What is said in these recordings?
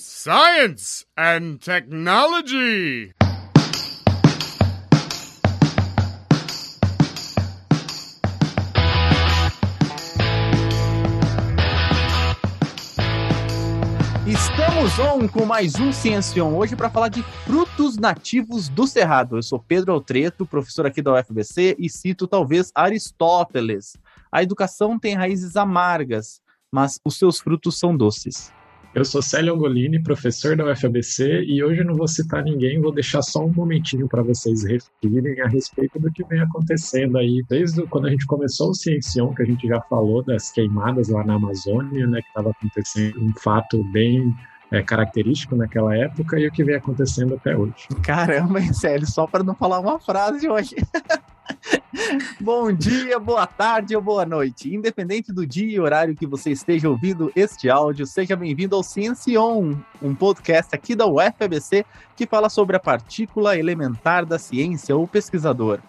Science and Technology. Estamos on com mais um Ciencion, hoje para falar de frutos nativos do Cerrado. Eu sou Pedro Altreto, professor aqui da UFBC e cito talvez Aristóteles. A educação tem raízes amargas, mas os seus frutos são doces. Eu sou Célio Angolini, professor da UFABC, e hoje não vou citar ninguém, vou deixar só um momentinho para vocês refletirem a respeito do que vem acontecendo aí, desde quando a gente começou o Ciencião, que a gente já falou das queimadas lá na Amazônia, né, que estava acontecendo um fato bem é, característico naquela época e o que vem acontecendo até hoje. Caramba, Célio, só para não falar uma frase hoje. Bom dia, boa tarde ou boa noite. Independente do dia e horário que você esteja ouvindo este áudio, seja bem-vindo ao Ciencion, um podcast aqui da UFABC que fala sobre a partícula elementar da ciência ou pesquisador.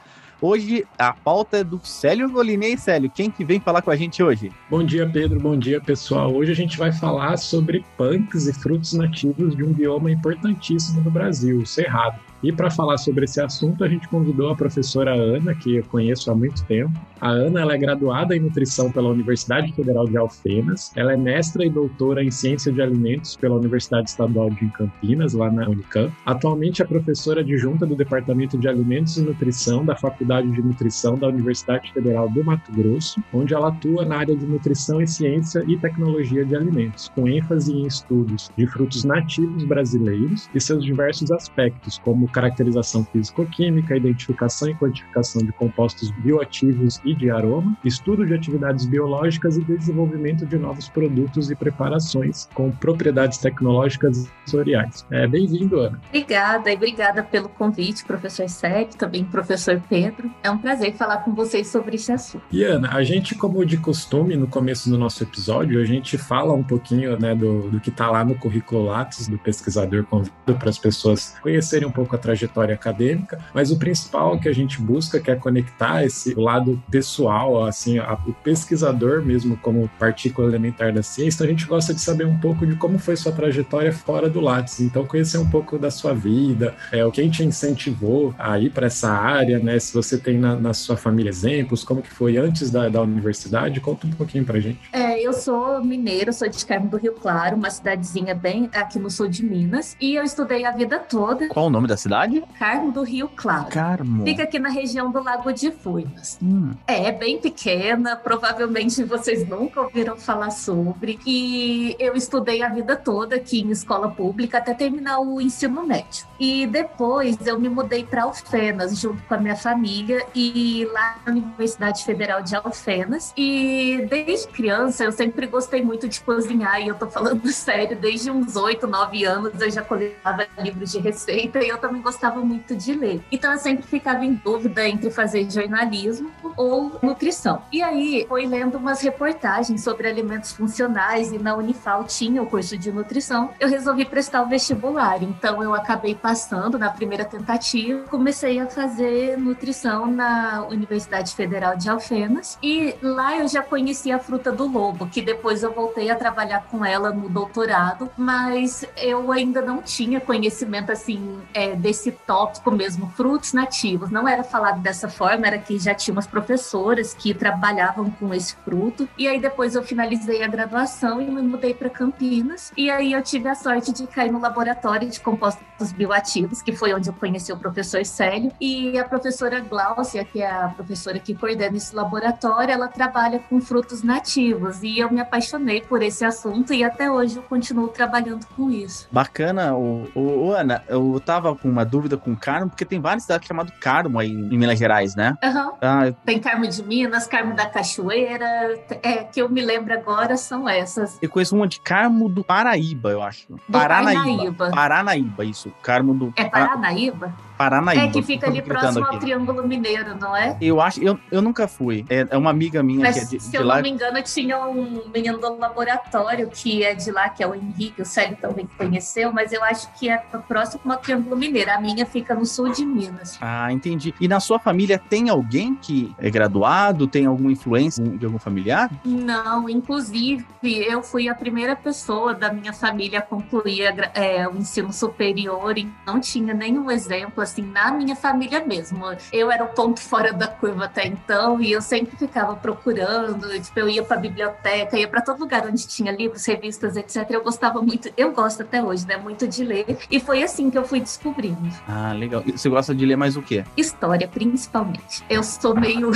Hoje a pauta é do Célio Golini. Aí, Célio, quem que vem falar com a gente hoje? Bom dia, Pedro. Bom dia, pessoal. Hoje a gente vai falar sobre punks e frutos nativos de um bioma importantíssimo do Brasil, o Cerrado. E para falar sobre esse assunto, a gente convidou a professora Ana, que eu conheço há muito tempo. A Ana ela é graduada em nutrição pela Universidade Federal de Alfenas. Ela é mestra e doutora em ciência de alimentos pela Universidade Estadual de Campinas, lá na Unicamp. Atualmente é professora adjunta do Departamento de Alimentos e Nutrição da Faculdade de Nutrição da Universidade Federal do Mato Grosso, onde ela atua na área de nutrição e ciência e tecnologia de alimentos, com ênfase em estudos de frutos nativos brasileiros e seus diversos aspectos, como caracterização físico-química, identificação e quantificação de compostos bioativos e de aroma, estudo de atividades biológicas e desenvolvimento de novos produtos e preparações com propriedades tecnológicas e sensoriais. É, Bem-vindo, Ana. Obrigada e obrigada pelo convite, professor Sérgio, também professor Pedro. É um prazer falar com vocês sobre esse assunto. E Ana, a gente, como de costume, no começo do nosso episódio, a gente fala um pouquinho né, do, do que está lá no currículo Lattes do pesquisador, convido para as pessoas conhecerem um pouco a trajetória acadêmica, mas o principal que a gente busca que é conectar esse lado pessoal, assim, a, o pesquisador mesmo como partícula elementar da ciência, então a gente gosta de saber um pouco de como foi sua trajetória fora do Lattes, então conhecer um pouco da sua vida, é, o quem te incentivou a ir para essa área, né, se você tem na, na, sua família exemplos, como que foi antes da, da universidade, conta um pouquinho pra gente. É, eu sou mineiro, sou de Carmo do Rio Claro, uma cidadezinha bem aqui no sul de Minas, e eu estudei a vida toda. Qual o nome da cidade? Cidade? Carmo do Rio Claro. Carmo. Fica aqui na região do Lago de Furnas. Hum. É, é bem pequena, provavelmente vocês nunca ouviram falar sobre. E eu estudei a vida toda aqui em escola pública até terminar o ensino médio. E depois eu me mudei para Alfenas junto com a minha família e lá na Universidade Federal de Alfenas. E desde criança eu sempre gostei muito de cozinhar e eu tô falando sério, desde uns 8, 9 anos eu já coletava livros de receita e eu também gostava muito de ler. Então eu sempre ficava em dúvida entre fazer jornalismo ou nutrição. E aí foi lendo umas reportagens sobre alimentos funcionais e na Unifal tinha o curso de nutrição. Eu resolvi prestar o vestibular, então eu acabei passando na primeira tentativa. Comecei a fazer nutrição na Universidade Federal de Alfenas e lá eu já conheci a fruta do lobo, que depois eu voltei a trabalhar com ela no doutorado, mas eu ainda não tinha conhecimento assim é, desse esse tópico mesmo, frutos nativos. Não era falado dessa forma, era que já tinha umas professoras que trabalhavam com esse fruto. E aí depois eu finalizei a graduação e me mudei para Campinas. E aí eu tive a sorte de cair no laboratório de compostos bioativos, que foi onde eu conheci o professor Célio. E a professora Gláucia, que é a professora que coordena esse laboratório, ela trabalha com frutos nativos. E eu me apaixonei por esse assunto e até hoje eu continuo trabalhando com isso. Bacana, o, o, o Ana, eu tava com uma dúvida com Carmo, porque tem várias cidades chamadas Carmo aí em Minas Gerais, né? Uhum. Ah, tem Carmo de Minas, Carmo da Cachoeira, é, que eu me lembro agora são essas. Eu conheço uma de Carmo do Paraíba, eu acho. Do Paranaíba. Paranaíba, isso. Carmo do... É Paranaíba? Paranaíba. É, que fica ali próximo aqui. ao Triângulo Mineiro, não é? Eu acho, eu, eu nunca fui. É, é uma amiga minha Mas, que é de, se de eu lá. não me engano, tinha um menino do laboratório que é de lá, que é o Henrique, o Célio também conheceu, mas eu acho que é próximo ao Triângulo Mineiro. A minha fica no sul de Minas. Ah, entendi. E na sua família tem alguém que é graduado, tem alguma influência de algum familiar? Não, inclusive eu fui a primeira pessoa da minha família a concluir é, o ensino superior e não tinha nenhum exemplo assim na minha família mesmo. Eu era o ponto fora da curva até então e eu sempre ficava procurando, tipo, eu ia para biblioteca, ia para todo lugar onde tinha livros, revistas, etc. Eu gostava muito, eu gosto até hoje, né, muito de ler e foi assim que eu fui descobrindo. Ah, legal. E você gosta de ler mais o quê? História, principalmente. Eu sou meio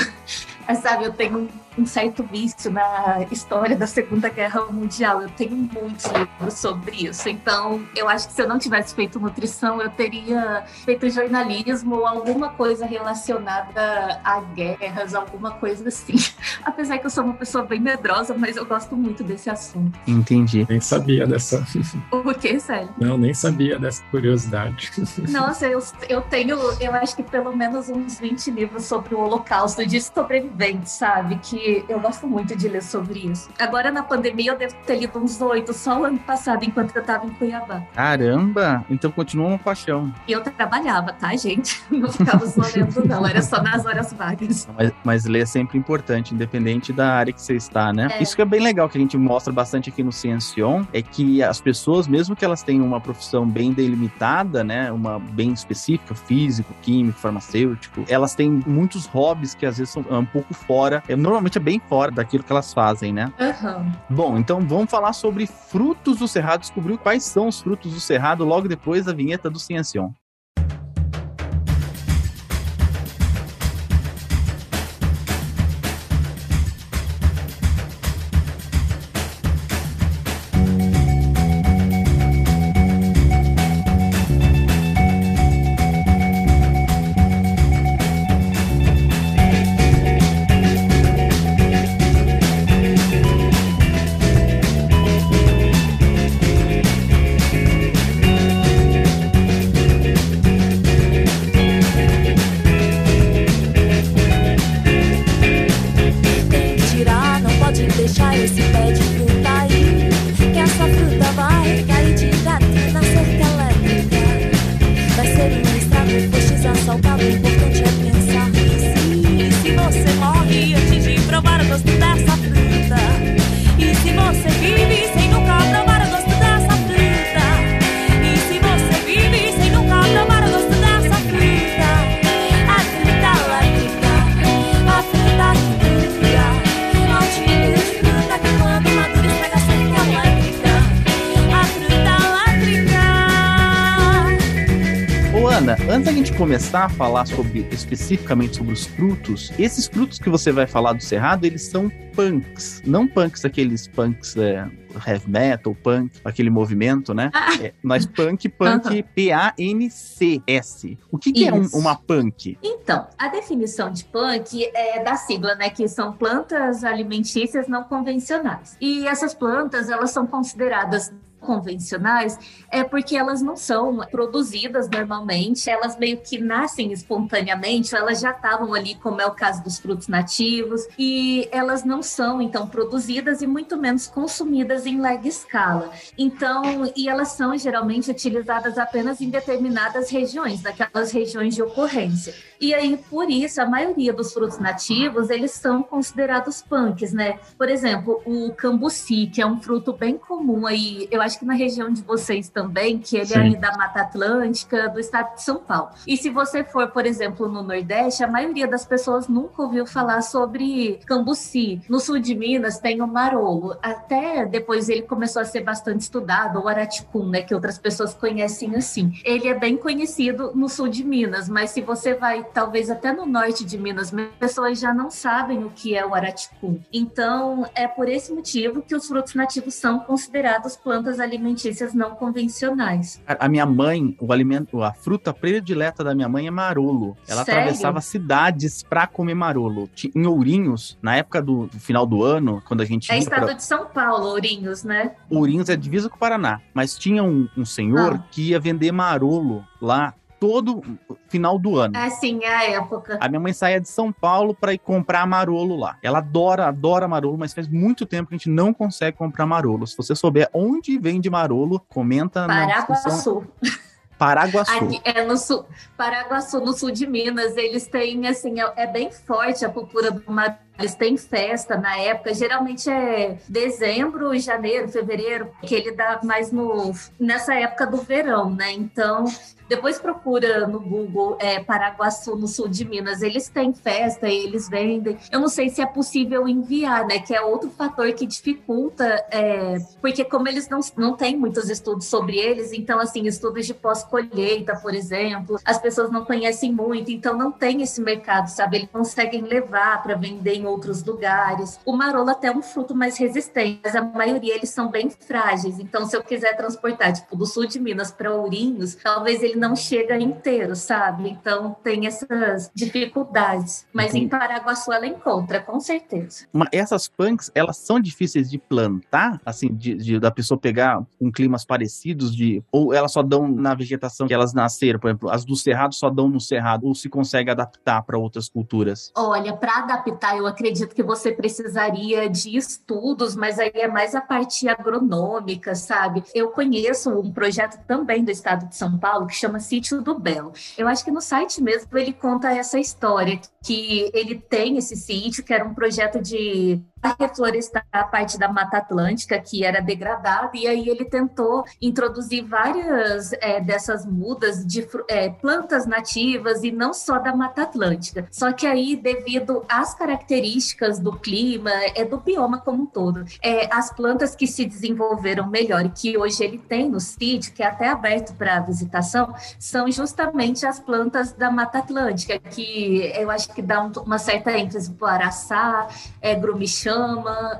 sabe, eu tenho um certo vício na história da Segunda Guerra Mundial. Eu tenho muitos livros sobre isso. Então, eu acho que se eu não tivesse feito nutrição, eu teria feito jornalismo ou alguma coisa relacionada a guerras, alguma coisa assim. Apesar que eu sou uma pessoa bem medrosa, mas eu gosto muito desse assunto. Entendi. Nem sabia dessa. O que, sério? Não, nem sabia dessa curiosidade. Nossa, eu, eu tenho, eu acho que pelo menos uns 20 livros sobre o Holocausto de sobreviventes, sabe? Que eu gosto muito de ler sobre isso. Agora, na pandemia, eu devo ter lido uns oito só o ano passado, enquanto eu estava em Cuiabá. Caramba! Então continua uma paixão. E eu trabalhava, tá, gente? Não ficava só lendo, não. Era só nas horas vagas. Mas, mas ler é sempre importante, independente da área que você está, né? É. Isso que é bem legal, que a gente mostra bastante aqui no Ciencion, é que as pessoas, mesmo que elas tenham uma profissão bem delimitada, né? Uma bem específica, físico, químico, farmacêutico, elas têm muitos hobbies que às vezes são um pouco fora. É, normalmente é bem fora daquilo que elas fazem, né? Uhum. Bom, então vamos falar sobre frutos do cerrado. Descobriu quais são os frutos do cerrado logo depois da vinheta do Ciencion. Ana, antes da gente começar a falar sobre especificamente sobre os frutos, esses frutos que você vai falar do cerrado, eles são punks, não punks aqueles punks é, heavy metal, punk, aquele movimento, né? Ah. É, mas punk, punk, P-A-N-C-S. O que, que é um- uma punk? Então, a definição de punk é da sigla, né? Que são plantas alimentícias não convencionais. E essas plantas, elas são consideradas convencionais é porque elas não são produzidas normalmente, elas meio que nascem espontaneamente, elas já estavam ali, como é o caso dos frutos nativos, e elas não são então produzidas e muito menos consumidas em larga escala. Então, e elas são geralmente utilizadas apenas em determinadas regiões, naquelas regiões de ocorrência. E aí, por isso, a maioria dos frutos nativos, eles são considerados punks, né? Por exemplo, o cambuci, que é um fruto bem comum aí, eu acho que na região de vocês também, que ele Sim. é ali da Mata Atlântica, do estado de São Paulo. E se você for, por exemplo, no Nordeste, a maioria das pessoas nunca ouviu falar sobre cambuci. No sul de Minas tem o marolo. Até depois ele começou a ser bastante estudado, o araticum, né, que outras pessoas conhecem assim. Ele é bem conhecido no sul de Minas, mas se você vai talvez até no norte de Minas, as pessoas já não sabem o que é o araticum. Então, é por esse motivo que os frutos nativos são considerados plantas alimentícias não convencionais. A minha mãe, o alimento, a fruta predileta da minha mãe é marolo. Ela Sério? atravessava cidades pra comer marolo. Em Ourinhos, na época do, do final do ano, quando a gente É estado pra... de São Paulo, Ourinhos, né? Ourinhos é divisa com o Paraná, mas tinha um, um senhor Ah. que ia vender marolo lá todo final do ano. É sim, é a época. A minha mãe saía de São Paulo para ir comprar marolo lá. Ela adora, adora marolo, mas faz muito tempo que a gente não consegue comprar marolo. Se você souber onde vende marolo, comenta na descrição. Paraguaçu. Aqui, é no sul, Paraguaçu, no sul de Minas, eles têm, assim, é, é bem forte a cultura do mar. Eles têm festa na época, geralmente é dezembro, janeiro, fevereiro, que ele dá mais no, nessa época do verão, né? Então, depois procura no Google é, Paraguaçu, no sul de Minas. Eles têm festa, eles vendem. Eu não sei se é possível enviar, né? Que é outro fator que dificulta, é, porque como eles não, não têm muitos estudos sobre eles, então, assim, estudos de pós-colheita, por exemplo, as pessoas não conhecem muito, então não tem esse mercado, sabe? Eles conseguem levar para vender em outros lugares. O marolo até é um fruto mais resistente, mas a maioria eles são bem frágeis. Então, se eu quiser transportar, tipo, do sul de Minas para Ourinhos, talvez ele não chega inteiro, sabe? Então, tem essas dificuldades. Mas Entendi. em Paraguaçu ela encontra, com certeza. Mas essas punks, elas são difíceis de plantar, assim, de, de- da pessoa pegar com climas parecidos, de ou elas só dão na vegetação que elas nasceram, por exemplo, as do cerrado só dão no cerrado, ou se consegue adaptar para outras culturas. Olha, para adaptar, eu acredito que você precisaria de estudos, mas aí é mais a parte agronômica, sabe? Eu conheço um projeto também do estado de São Paulo que chama Sítio do Belo. Eu acho que no site mesmo ele conta essa história, que ele tem esse sítio, que era um projeto de reflorestar a parte da Mata Atlântica que era degradada e aí ele tentou introduzir várias é, dessas mudas de é, plantas nativas e não só da Mata Atlântica. Só que aí devido às características do clima, é do bioma como um todo, é, as plantas que se desenvolveram melhor e que hoje ele tem no sítio, que é até aberto para visitação, são justamente as plantas da Mata Atlântica, que eu acho que dá um- uma certa ênfase para araçá, é,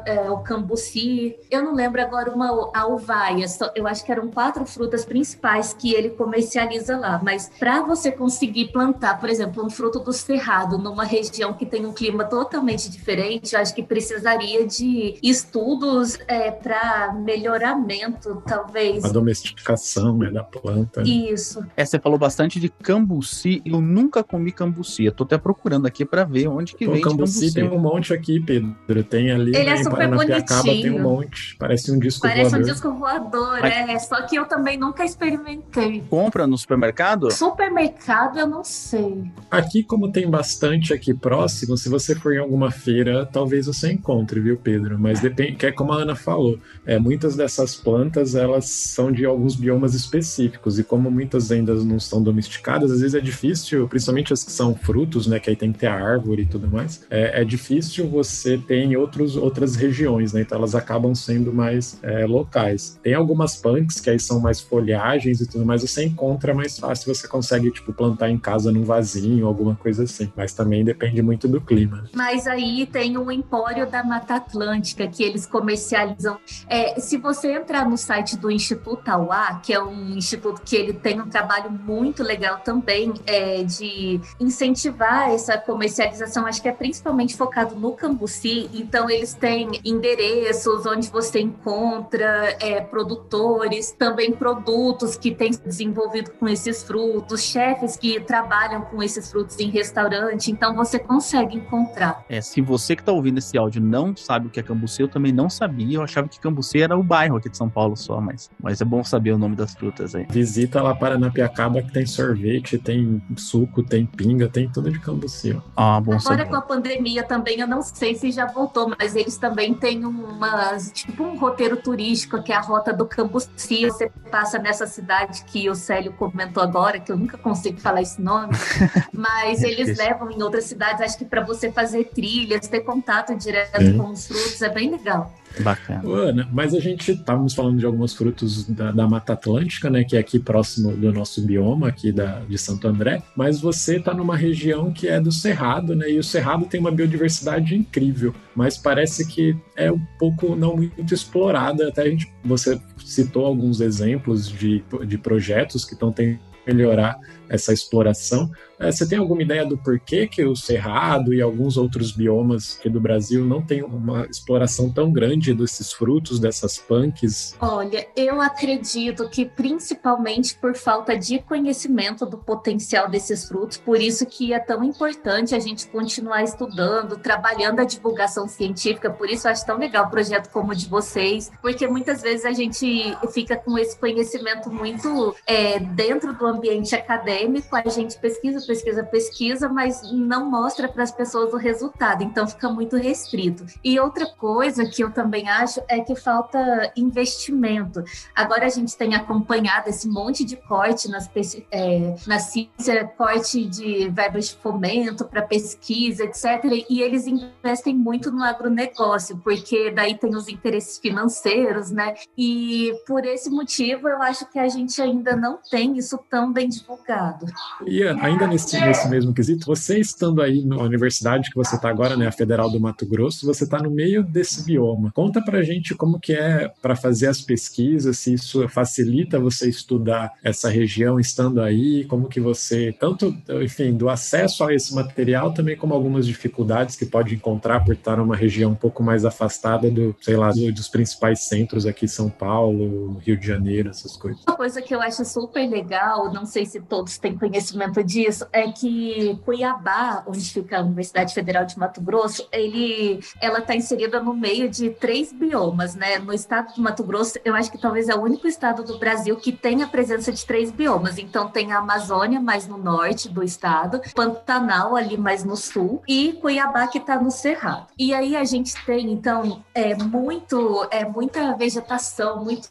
é, o cambuci. Eu não lembro agora uma a uvaia. só- eu acho que eram quatro frutas principais que ele comercializa lá. Mas para você conseguir plantar, por exemplo, um fruto do cerrado numa região que tem um clima totalmente diferente, eu acho que precisaria de estudos para melhoramento, talvez. A domesticação né, da planta. Isso. É, você falou bastante de cambuci, eu nunca comi cambuci, eu tô até procurando aqui para ver onde que O vende cambuci cambuci. tem um monte aqui, Pedro. Tem ali Ele é né, em super Paranapiacaba, tem um bonitinho. monte. Parece um disco Parece um voador. disco voador, Mas- é. Só que eu também nunca experimentei. Compra no supermercado? Supermercado, eu não sei. Aqui, como tem bastante aqui próximo, se você for em alguma feira, talvez você encontre, viu, Pedro? Mas depende, que é como a Ana falou, é, muitas dessas plantas, elas são de alguns biomas específicos, e como muitas ainda não são domesticadas, às vezes é difícil, principalmente as que são frutos, né, que aí tem que ter a árvore e tudo mais, é, é difícil você ter em outros, outras regiões, né, então elas acabam sendo mais é, locais. Tem algumas punks que aí são mais folhagens e tudo mais, você encontra mais fácil, você consegue, tipo, plantar em casa num vasinho, alguma coisa assim, mas também depende muito do clima. Mas aí tem o Empório da Mata Atlântica, que eles comercializam. É, se você entrar no site do Instituto Auá, que é um instituto que ele tem um trabalho muito legal também é, de incentivar essa comercialização, acho que é principalmente focado no cambuci. Então, eles têm endereços onde você encontra é, produtores, também produtos que têm se desenvolvido com esses frutos, chefes que trabalham com esses frutos em restaurante. Então, você consegue encontrar. É, se você que tá ouvindo esse áudio não sabe o que é cambuci, eu também não sabia. Eu achava que cambuci era o bairro aqui de São Paulo só, mas, mas é bom saber o nome das frutas aí. Visita lá Paranapiacaba que tem sorvete, tem suco, tem pinga, tem tudo de cambuci. ó. Ah, bom Agora saber. com a pandemia também, eu não sei se já voltou, mas eles também têm umas, tipo um roteiro turístico, que é a Rota do Cambuci. Você passa nessa cidade que o Célio comentou agora, que eu nunca consigo falar esse nome, mas É eles difícil. levam em outras cidades, acho que para você fazer trilhas, ter contato direto com os frutos, é bem legal. Bacana. Mas a gente estávamos falando de alguns frutos da, da Mata Atlântica, né, que é aqui próximo do nosso bioma, aqui da, de Santo André, mas você está numa região que é do Cerrado, né, e o Cerrado tem uma biodiversidade incrível, mas parece que é um pouco não muito explorada, até a gente, você citou alguns exemplos de, de projetos que estão tentando melhorar essa exploração. É, você tem alguma ideia do porquê que o Cerrado e alguns outros biomas aqui do Brasil não tem uma exploração tão grande desses frutos, dessas punks? Olha, eu acredito que principalmente por falta de conhecimento do potencial desses frutos, por isso que é tão importante a gente continuar estudando, trabalhando a divulgação científica, por isso eu acho tão legal o projeto como o de vocês, porque muitas vezes a gente fica com esse conhecimento muito é, dentro do ambiente acadêmico, a gente pesquisa, pesquisa, pesquisa, mas não mostra para as pessoas o resultado, então fica muito restrito. E outra coisa que eu também acho é que falta investimento. Agora a gente tem acompanhado esse monte de corte nas, é, na ciência, corte de verbas de fomento para pesquisa, etc. E eles investem muito no agronegócio, porque daí tem os interesses financeiros, né? E por esse motivo eu acho que a gente ainda não tem isso tão bem divulgado. E ainda nesse, nesse mesmo quesito, você estando aí na universidade que você está agora, né, a Federal do Mato Grosso, você está no meio desse bioma. Conta pra gente como que é para fazer as pesquisas, se isso facilita você estudar essa região estando aí, como que você, tanto, enfim, do acesso a esse material, também como algumas dificuldades que pode encontrar por estar numa região um pouco mais afastada do, sei lá, do, dos principais centros aqui, São Paulo, Rio de Janeiro, essas coisas. Uma coisa que eu acho super legal, não sei se todos têm conhecimento disso, é que Cuiabá, onde fica a Universidade Federal de Mato Grosso, ele, ela está inserida no meio de três biomas, né? No estado do Mato Grosso, eu acho que talvez é o único estado do Brasil que tem a presença de três biomas. Então tem a Amazônia mais no norte do estado, Pantanal ali mais no sul e Cuiabá que está no Cerrado. E aí a gente tem então é muito é muita vegetação, muito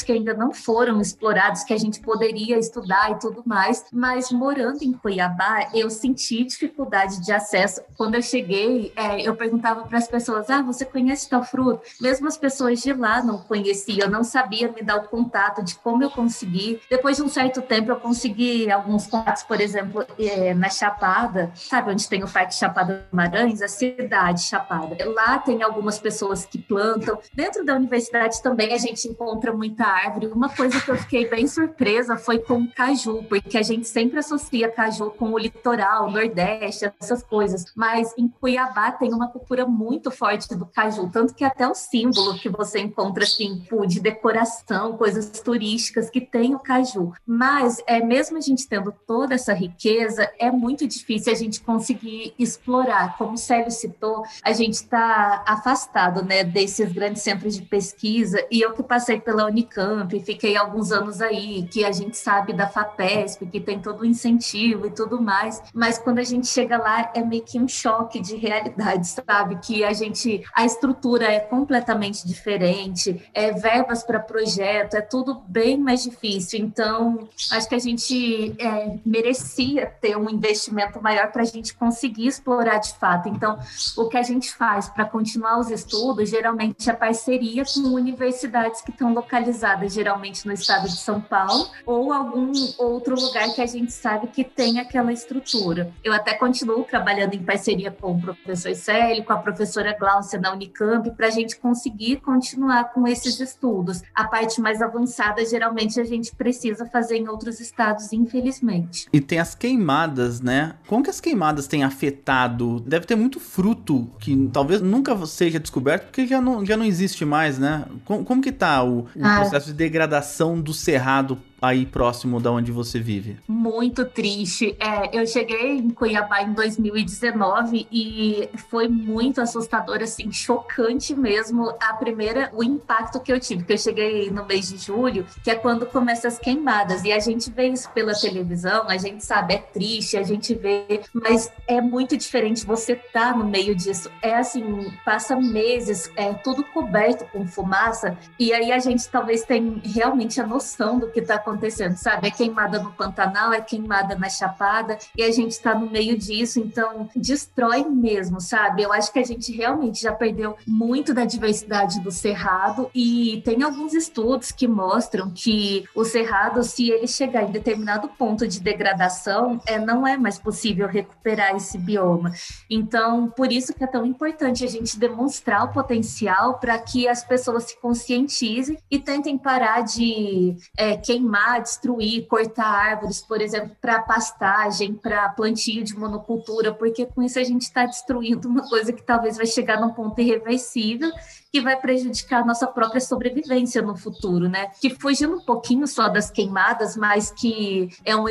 que ainda não foram explorados, que a gente poderia estudar e tudo mais, mas morando em Cuiabá, eu senti dificuldade de acesso. Quando eu cheguei, é, eu perguntava para as pessoas: Ah, você conhece tal fruto? Mesmo as pessoas de lá não conheciam, não sabia me dar o contato de como eu consegui. Depois de um certo tempo, eu consegui alguns contatos, por exemplo, é, na Chapada, sabe onde tem o Parque Chapada Marães, a cidade Chapada. Lá tem algumas pessoas que plantam. Dentro da universidade também a gente encontra muita muita árvore. Uma coisa que eu fiquei bem surpresa foi com o caju, porque a gente sempre associa caju com o litoral, Nordeste, essas coisas. Mas em Cuiabá tem uma cultura muito forte do caju, tanto que até o símbolo que você encontra assim, de decoração, coisas turísticas que tem o caju. Mas é mesmo a gente tendo toda essa riqueza, é muito difícil a gente conseguir explorar. Como o Célio citou, a gente está afastado, né, desses grandes centros de pesquisa. E eu que passei pela Unicamp Unicamp, fiquei alguns anos aí, que a gente sabe da FAPESP, que tem todo o incentivo e tudo mais, mas quando a gente chega lá é meio que um choque de realidade, sabe? Que a gente, a estrutura é completamente diferente, é verbas para projeto, é tudo bem mais difícil. Então, acho que a gente é, merecia ter um investimento maior para a gente conseguir explorar de fato. Então, o que a gente faz para continuar os estudos, geralmente é parceria com universidades que estão localizadas geralmente no estado de São Paulo, ou algum outro lugar que a gente sabe que tem aquela estrutura. Eu até continuo trabalhando em parceria com o professor Célio, com a professora Glaucia na Unicamp, para a gente conseguir continuar com esses estudos. A parte mais avançada, geralmente, a gente precisa fazer em outros estados, infelizmente. E tem as queimadas, né? Como que as queimadas têm afetado? Deve ter muito fruto que talvez nunca seja descoberto, porque já não, já não existe mais, né? Como, como que tá o, o ah, processo de degradação do cerrado aí próximo da onde você vive? Muito triste. É, eu cheguei em Cuiabá em 2019 e foi muito assustador, assim, chocante mesmo. A primeira, o impacto que eu tive, que eu cheguei no mês de julho, que é quando começam as queimadas. E a gente vê isso pela televisão, a gente sabe, é triste, a gente vê, mas é muito diferente você tá no meio disso. É assim, passa meses, é tudo coberto com fumaça, e aí a gente talvez tenha realmente a noção do que está acontecendo acontecendo, sabe? É queimada no Pantanal, é queimada na Chapada, e a gente está no meio disso, então destrói mesmo, sabe? Eu acho que a gente realmente já perdeu muito da diversidade do cerrado, e tem alguns estudos que mostram que o cerrado, se ele chegar em determinado ponto de degradação, é, não é mais possível recuperar esse bioma. Então, por isso que é tão importante a gente demonstrar o potencial para que as pessoas se conscientizem e tentem parar de é, queimar queimar, destruir, cortar árvores, por exemplo, para pastagem, para plantio de monocultura, porque com isso a gente está destruindo uma coisa que talvez vai chegar num ponto irreversível que vai prejudicar a nossa própria sobrevivência no futuro, né? Que fugindo um pouquinho só das queimadas, mas que é um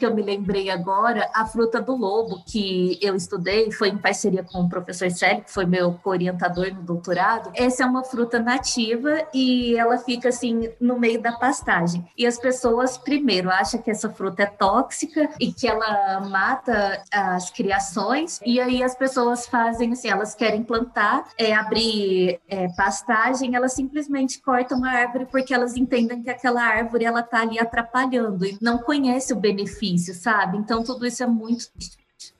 que eu me lembrei agora, a fruta do lobo, que eu estudei, foi em parceria com o professor Célio, que foi meu orientador no doutorado. Essa é uma fruta nativa e ela fica assim no meio da pastagem. E as pessoas, primeiro, acham que essa fruta é tóxica e que ela mata as criações, e aí as pessoas fazem assim, elas querem plantar, é, abrir é, pastagem, elas simplesmente cortam a árvore porque elas entendem que aquela árvore ela tá ali atrapalhando e não conhece o benefício, sabe? Então tudo isso é muito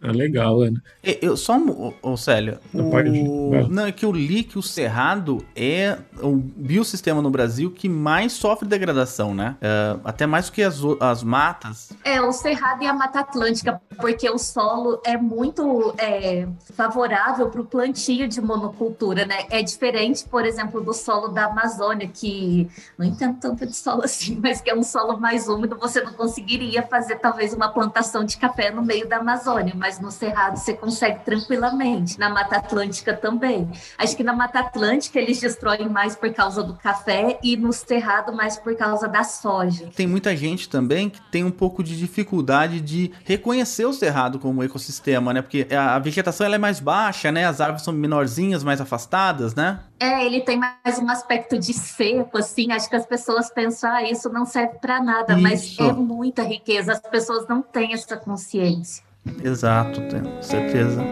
ah, legal, Ana. Eu só, ô, Célio, o... não, é que eu li que o cerrado é o biosistema no Brasil que mais sofre degradação, né? É, até mais do que as, as matas. É, o cerrado e a Mata Atlântica, porque o solo é muito é, favorável para o plantio de monocultura, né? É diferente, por exemplo, do solo da Amazônia, que não entendo tanto de solo assim, mas que é um solo mais úmido, você não conseguiria fazer talvez uma plantação de café no meio da Amazônia mas no Cerrado você consegue tranquilamente. Na Mata Atlântica também. Acho que na Mata Atlântica eles destroem mais por causa do café e no Cerrado mais por causa da soja. Tem muita gente também que tem um pouco de dificuldade de reconhecer o Cerrado como ecossistema, né? Porque a vegetação ela é mais baixa, né? As árvores são menorzinhas, mais afastadas, né? É, ele tem mais um aspecto de seco, assim. Acho que as pessoas pensam, ah, isso não serve para nada, isso. mas é muita riqueza. As pessoas não têm essa consciência. Exato, tenho certeza.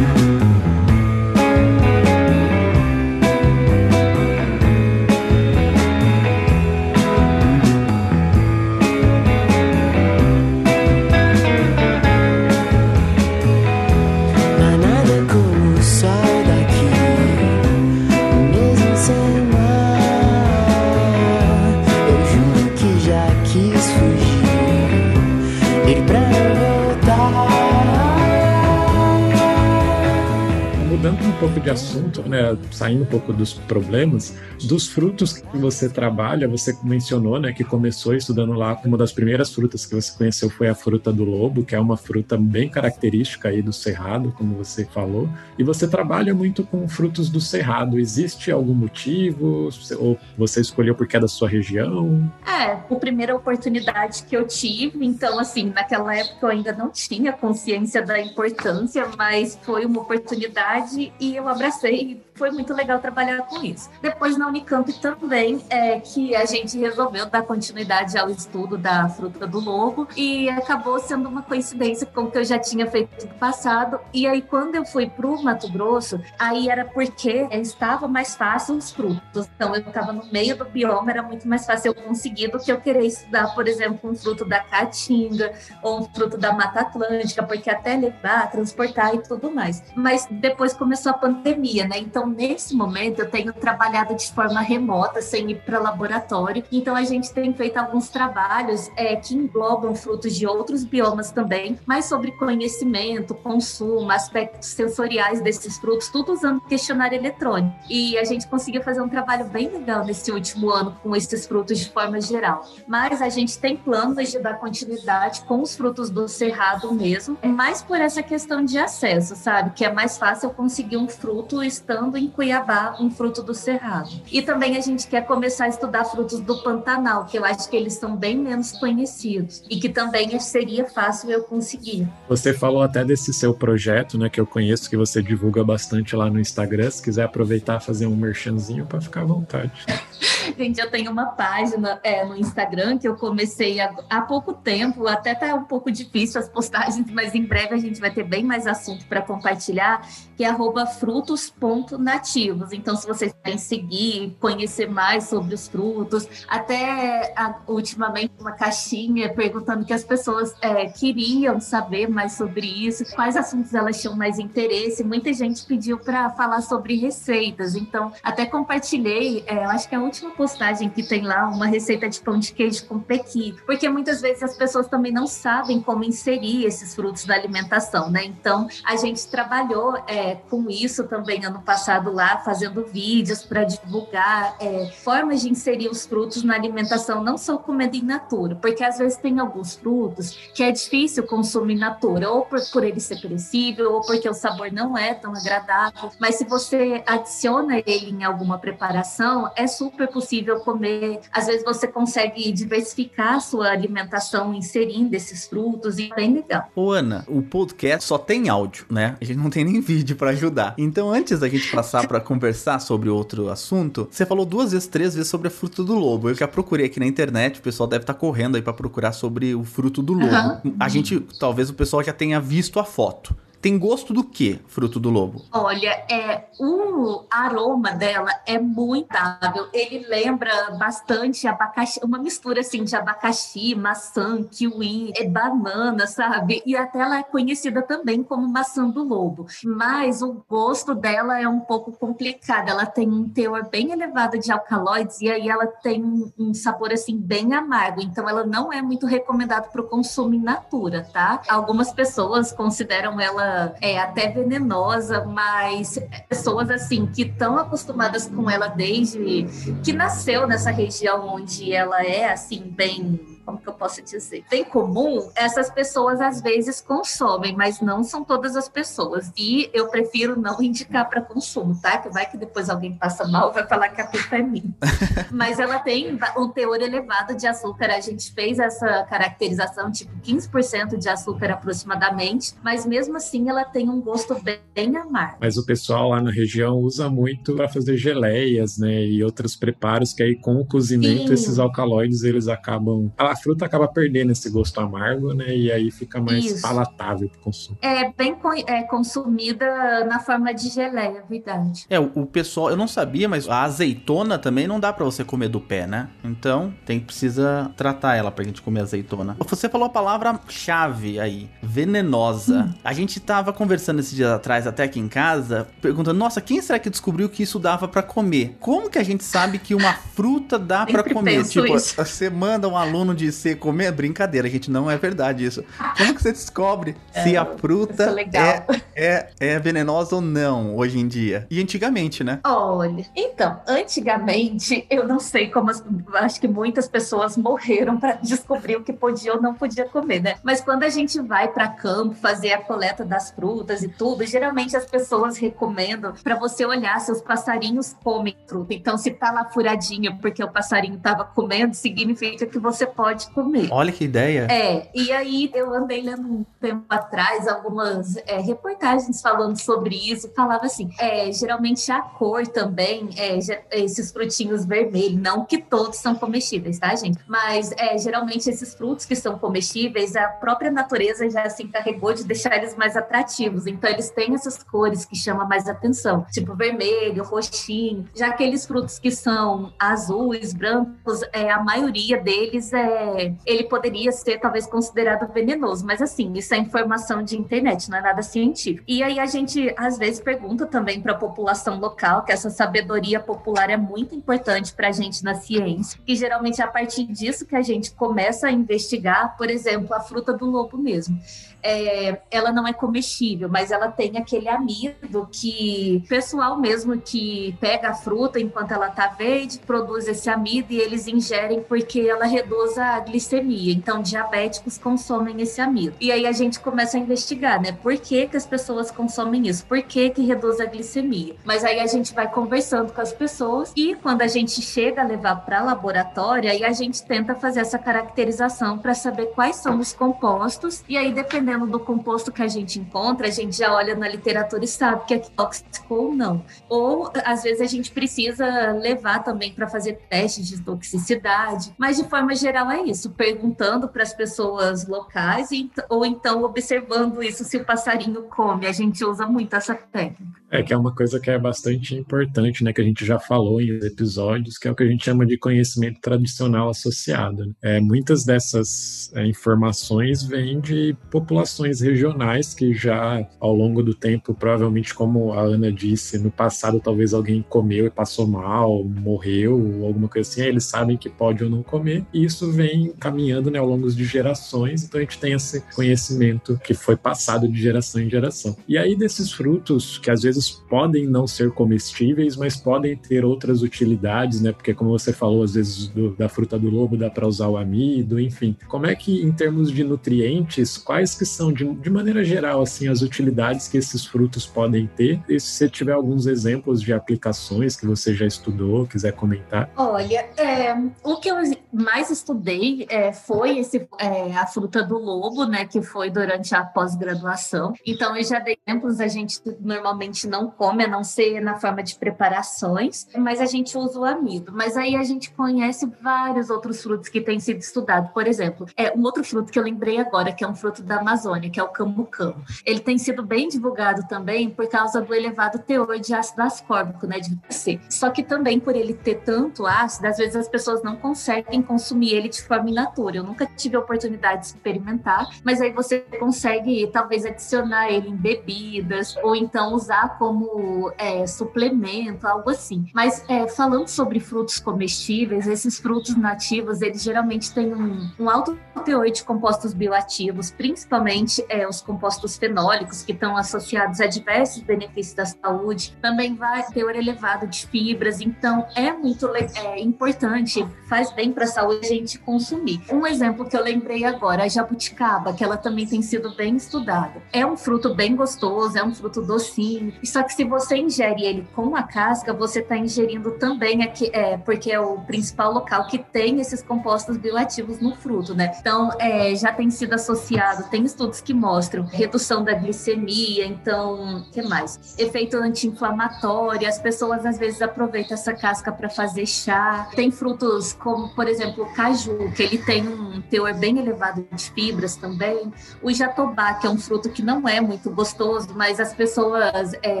Pouco de assunto, né, saindo um pouco dos problemas, dos frutos que você trabalha, você mencionou, né, que começou estudando lá, uma das primeiras frutas que você conheceu foi a fruta do lobo, que é uma fruta bem característica aí do cerrado, como você falou, e você trabalha muito com frutos do cerrado. Existe algum motivo ou você escolheu porque é da sua região? É, a primeira oportunidade que eu tive, então assim, naquela época eu ainda não tinha consciência da importância, mas foi uma oportunidade e eu abracei foi muito legal trabalhar com isso. Depois na Unicamp também é que a gente resolveu dar continuidade ao estudo da fruta do lobo e acabou sendo uma coincidência com o que eu já tinha feito no passado. E aí quando eu fui para o Mato Grosso, aí era porque estava mais fácil os frutos. Então eu estava no meio do bioma, era muito mais fácil eu conseguir do que eu querer estudar, por exemplo, um fruto da caatinga ou um fruto da Mata Atlântica, porque até levar, transportar e tudo mais. Mas depois começou a pandemia, né? Então nesse momento, eu tenho trabalhado de forma remota, sem ir para laboratório. Então, a gente tem feito alguns trabalhos é, que englobam frutos de outros biomas também, mas sobre conhecimento, consumo, aspectos sensoriais desses frutos, tudo usando questionário eletrônico. E a gente conseguiu fazer um trabalho bem legal nesse último ano com esses frutos de forma geral. Mas a gente tem planos de dar continuidade com os frutos do cerrado mesmo, mais por essa questão de acesso, sabe? Que é mais fácil eu conseguir um fruto estando em Cuiabá, um fruto do Cerrado. E também a gente quer começar a estudar frutos do Pantanal, que eu acho que eles são bem menos conhecidos e que também seria fácil eu conseguir. Você falou até desse seu projeto, né, que eu conheço, que você divulga bastante lá no Instagram. Se quiser aproveitar fazer um merchanzinho, para ficar à vontade. Gente, eu tenho uma página é, no Instagram que eu comecei há, há, pouco tempo, até tá um pouco difícil as postagens, mas em breve a gente vai ter bem mais assunto para compartilhar, que é frutos.nativos. Então, se vocês querem seguir, conhecer mais sobre os frutos, até a, ultimamente uma caixinha perguntando que as pessoas é, queriam saber mais sobre isso, quais assuntos elas tinham mais interesse. Muita gente pediu para falar sobre receitas, então até compartilhei, é, acho que a última uma postagem que tem lá uma receita de pão de queijo com pequi, porque muitas vezes as pessoas também não sabem como inserir esses frutos na alimentação, né? Então a gente trabalhou é, com isso também ano passado lá, fazendo vídeos para divulgar é, formas de inserir os frutos na alimentação, não só comendo in natura, porque às vezes tem alguns frutos que é difícil consumir in natura, ou por, por ele ser perecível, ou porque o sabor não é tão agradável. Mas se você adiciona ele em alguma preparação, é super possível comer. Às vezes você consegue diversificar a sua alimentação inserindo esses frutos e é bem legal. Ô Ana, o podcast só tem áudio, né? A gente não tem nem vídeo para ajudar. Então antes da gente passar para conversar sobre outro assunto, você falou duas vezes, três vezes sobre a fruta do lobo. Eu já procurei aqui na internet, o pessoal deve estar tá correndo aí para procurar sobre o fruto do lobo. Uhum. A gente, talvez o pessoal já tenha visto a foto. Tem gosto do que, fruto do lobo? Olha, é o aroma dela é muito agradável. Ele lembra bastante abacaxi, uma mistura assim de abacaxi, maçã, kiwi, é banana, sabe? E até ela é conhecida também como maçã do lobo. Mas o gosto dela é um pouco complicado. Ela tem um teor bem elevado de alcaloides e aí ela tem um sabor assim bem amargo. Então ela não é muito recomendada para o consumo in natura, tá? Algumas pessoas consideram ela é até venenosa, mas pessoas assim que estão acostumadas com ela desde que nasceu nessa região onde ela é assim bem como que eu posso dizer? Bem comum, essas pessoas às vezes consomem, mas não são todas as pessoas. E eu prefiro não indicar para consumo, tá? Que vai que depois alguém passa mal, vai falar que a culpa é minha. mas ela tem um teor elevado de açúcar. A gente fez essa caracterização, tipo 15% de açúcar aproximadamente, mas mesmo assim ela tem um gosto bem, bem amargo. Mas o pessoal lá na região usa muito para fazer geleias, né? E outros preparos que aí com o cozimento Sim. esses alcaloides eles acabam a fruta acaba perdendo esse gosto amargo, né? E aí fica mais Isso. palatável para consumo. É bem é, consumida na forma de geleia, é verdade. É, o, o, pessoal, eu não sabia, mas a azeitona também não dá para você comer do pé, né? Então, tem precisa tratar ela pra gente comer azeitona. Você falou a palavra chave aí, venenosa. Hum. A gente tava conversando esses dias atrás até aqui em casa, perguntando: "Nossa, quem será que descobriu que isso dava para comer? Como que a gente sabe que uma fruta dá para comer? Tipo, isso. você manda um aluno de ser comer, brincadeira, gente, não é verdade isso. Como que você descobre é, se a fruta é, é, é venenosa ou não hoje em dia? E antigamente, né? Olha, então, antigamente, eu não sei como, acho que muitas pessoas morreram para descobrir o que podia ou não podia comer, né? Mas quando a gente vai para campo fazer a coleta das frutas e tudo, geralmente as pessoas recomendam para você olhar se os passarinhos comem fruta. Então, se tá lá furadinho porque o passarinho tava comendo, significa que você pode pode comer. Olha que ideia. É, e aí eu andei lendo um tempo atrás algumas é, reportagens falando sobre isso, falava assim, é, geralmente a cor também, é, esses frutinhos vermelhos, não que todos são comestíveis, tá, gente? Mas é, geralmente esses frutos que são comestíveis, a própria natureza já se encarregou de deixar eles mais atrativos, então eles têm essas cores que chamam mais atenção, tipo vermelho, roxinho, já aqueles frutos que são azuis, brancos, é, a maioria deles é ele poderia ser talvez considerado venenoso, mas assim, isso é informação de internet, não é nada científico. E aí a gente às vezes pergunta também para a população local, que essa sabedoria popular é muito importante para a gente na ciência, e geralmente é a partir disso que a gente começa a investigar, por exemplo, a fruta do lobo mesmo é, ela não é comestível, mas ela tem aquele amido que pessoal mesmo que pega a fruta enquanto ela está verde, produz esse amido e eles ingerem porque ela reduz a glicemia. Então, diabéticos consomem esse amido. E aí a gente começa a investigar, né? Por que, que as pessoas consomem isso? Por que, que reduz a glicemia? Mas aí a gente vai conversando com as pessoas e quando a gente chega a levar para laboratório, aí a gente tenta fazer essa caracterização para saber quais são os compostos e aí dependendo dependendo do composto que a gente encontra, a gente já olha na literatura e sabe que é tóxico ou não. Ou, às vezes, a gente precisa levar também para fazer testes de toxicidade. Mas, de forma geral, é isso, perguntando para as pessoas locais ou então observando isso se o passarinho come. A gente usa muito essa técnica. É que é uma coisa que é bastante importante, né? Que a gente já falou em episódios, que é o que a gente chama de conhecimento tradicional associado. Né? É, muitas dessas é, informações vêm de populações regionais que já, ao longo do tempo, provavelmente, como a Ana disse, no passado talvez alguém comeu e passou mal, morreu, alguma coisa assim, eles sabem que pode ou não comer, e isso vem caminhando né, ao longo de gerações, então a gente tem esse conhecimento que foi passado de geração em geração. E aí, desses frutos, que às vezes podem não ser comestíveis, mas podem ter outras utilidades, né? Porque como você falou, às vezes do, da fruta do lobo dá para usar o amido, enfim. Como é que em termos de nutrientes, quais que são de, de maneira geral assim as utilidades que esses frutos podem ter? E se você tiver alguns exemplos de aplicações que você já estudou, quiser comentar? Olha, é, o que eu mais estudei é, foi esse é, a fruta do lobo, né? Que foi durante a pós-graduação. Então eu já dei exemplos. A gente normalmente não come, a não ser na forma de preparações, mas a gente usa o amido. Mas aí a gente conhece vários outros frutos que têm sido estudados. Por exemplo, é um outro fruto que eu lembrei agora, que é um fruto da Amazônia, que é o camu-camu. Ele tem sido bem divulgado também por causa do elevado teor de ácido ascórbico, né, de C. Só que também por ele ter tanto ácido, às vezes as pessoas não conseguem consumir ele de forma in natura. Eu nunca tive a oportunidade de experimentar, mas aí você consegue talvez adicionar ele em bebidas ou então usar como é, suplemento, algo assim. Mas é, falando sobre frutos comestíveis, esses frutos nativos, eles geralmente têm um, um alto teor de compostos bioativos, principalmente é, os compostos fenólicos, que estão associados a diversos benefícios da saúde. Também vai teor elevado de fibras, então é muito é, importante, faz bem para a saúde a gente consumir. Um exemplo que eu lembrei agora, a jabuticaba, que ela também tem sido bem estudada. É um fruto bem gostoso, é um fruto docinho, só que se você ingere ele com a casca, você está ingerindo também aqui, é, porque é o principal local que tem esses compostos bioativos no fruto, né? Então, é, já tem sido associado, tem estudos que mostram redução da glicemia, então, que mais? Efeito anti-inflamatório, as pessoas às vezes aproveitam essa casca para fazer chá. Tem frutos como, por exemplo, o caju, que ele tem um teor bem elevado de fibras também. O jatobá, que é um fruto que não é muito gostoso, mas as pessoas é,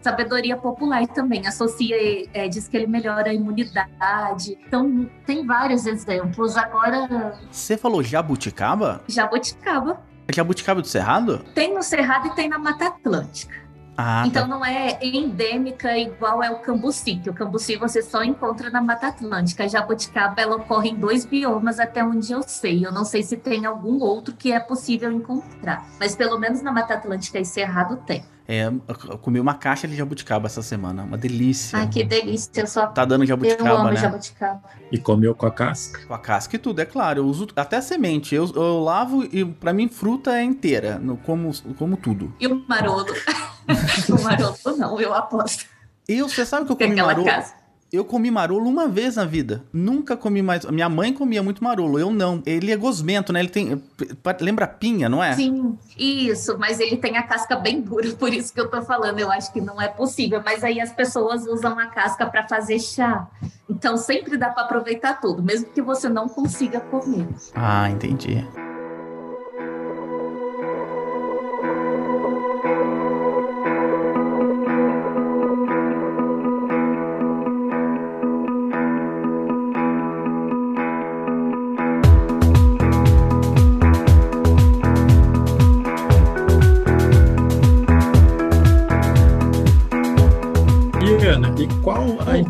sabedoria popular também associa, é, diz que ele melhora a imunidade. Então, tem vários exemplos. Agora. Você falou jabuticaba? Jabuticaba. É jabuticaba do Cerrado? Tem no Cerrado e tem na Mata Atlântica. Ah, tá. então tá. não é endêmica igual é o cambuci, que o cambuci você só encontra na Mata Atlântica. A jabuticaba ela ocorre em dois biomas até onde eu sei. Eu não sei se tem algum outro que é possível encontrar, mas pelo menos na Mata Atlântica e Cerrado tem. É, eu comi uma caixa de jabuticaba essa semana, uma delícia. Ai, que delícia, eu só... Tá dando jabuticaba, eu amo né? jabuticaba. E comeu com a casca? Com a casca e tudo, é claro. Eu uso até a semente. Eu, eu lavo e para mim fruta é inteira, como, como tudo. E o marolo? o marolo não, eu aposto. Eu, você sabe que eu comi marolo? Casa. Eu comi marolo uma vez na vida. Nunca comi mais. Minha mãe comia muito marolo, eu não. Ele é gosmento, né? Ele tem. Lembra pinha, não é? Sim, isso, mas ele tem a casca bem dura, por isso que eu tô falando. Eu acho que não é possível. Mas aí as pessoas usam a casca para fazer chá. Então sempre dá para aproveitar tudo, mesmo que você não consiga comer. Ah, entendi.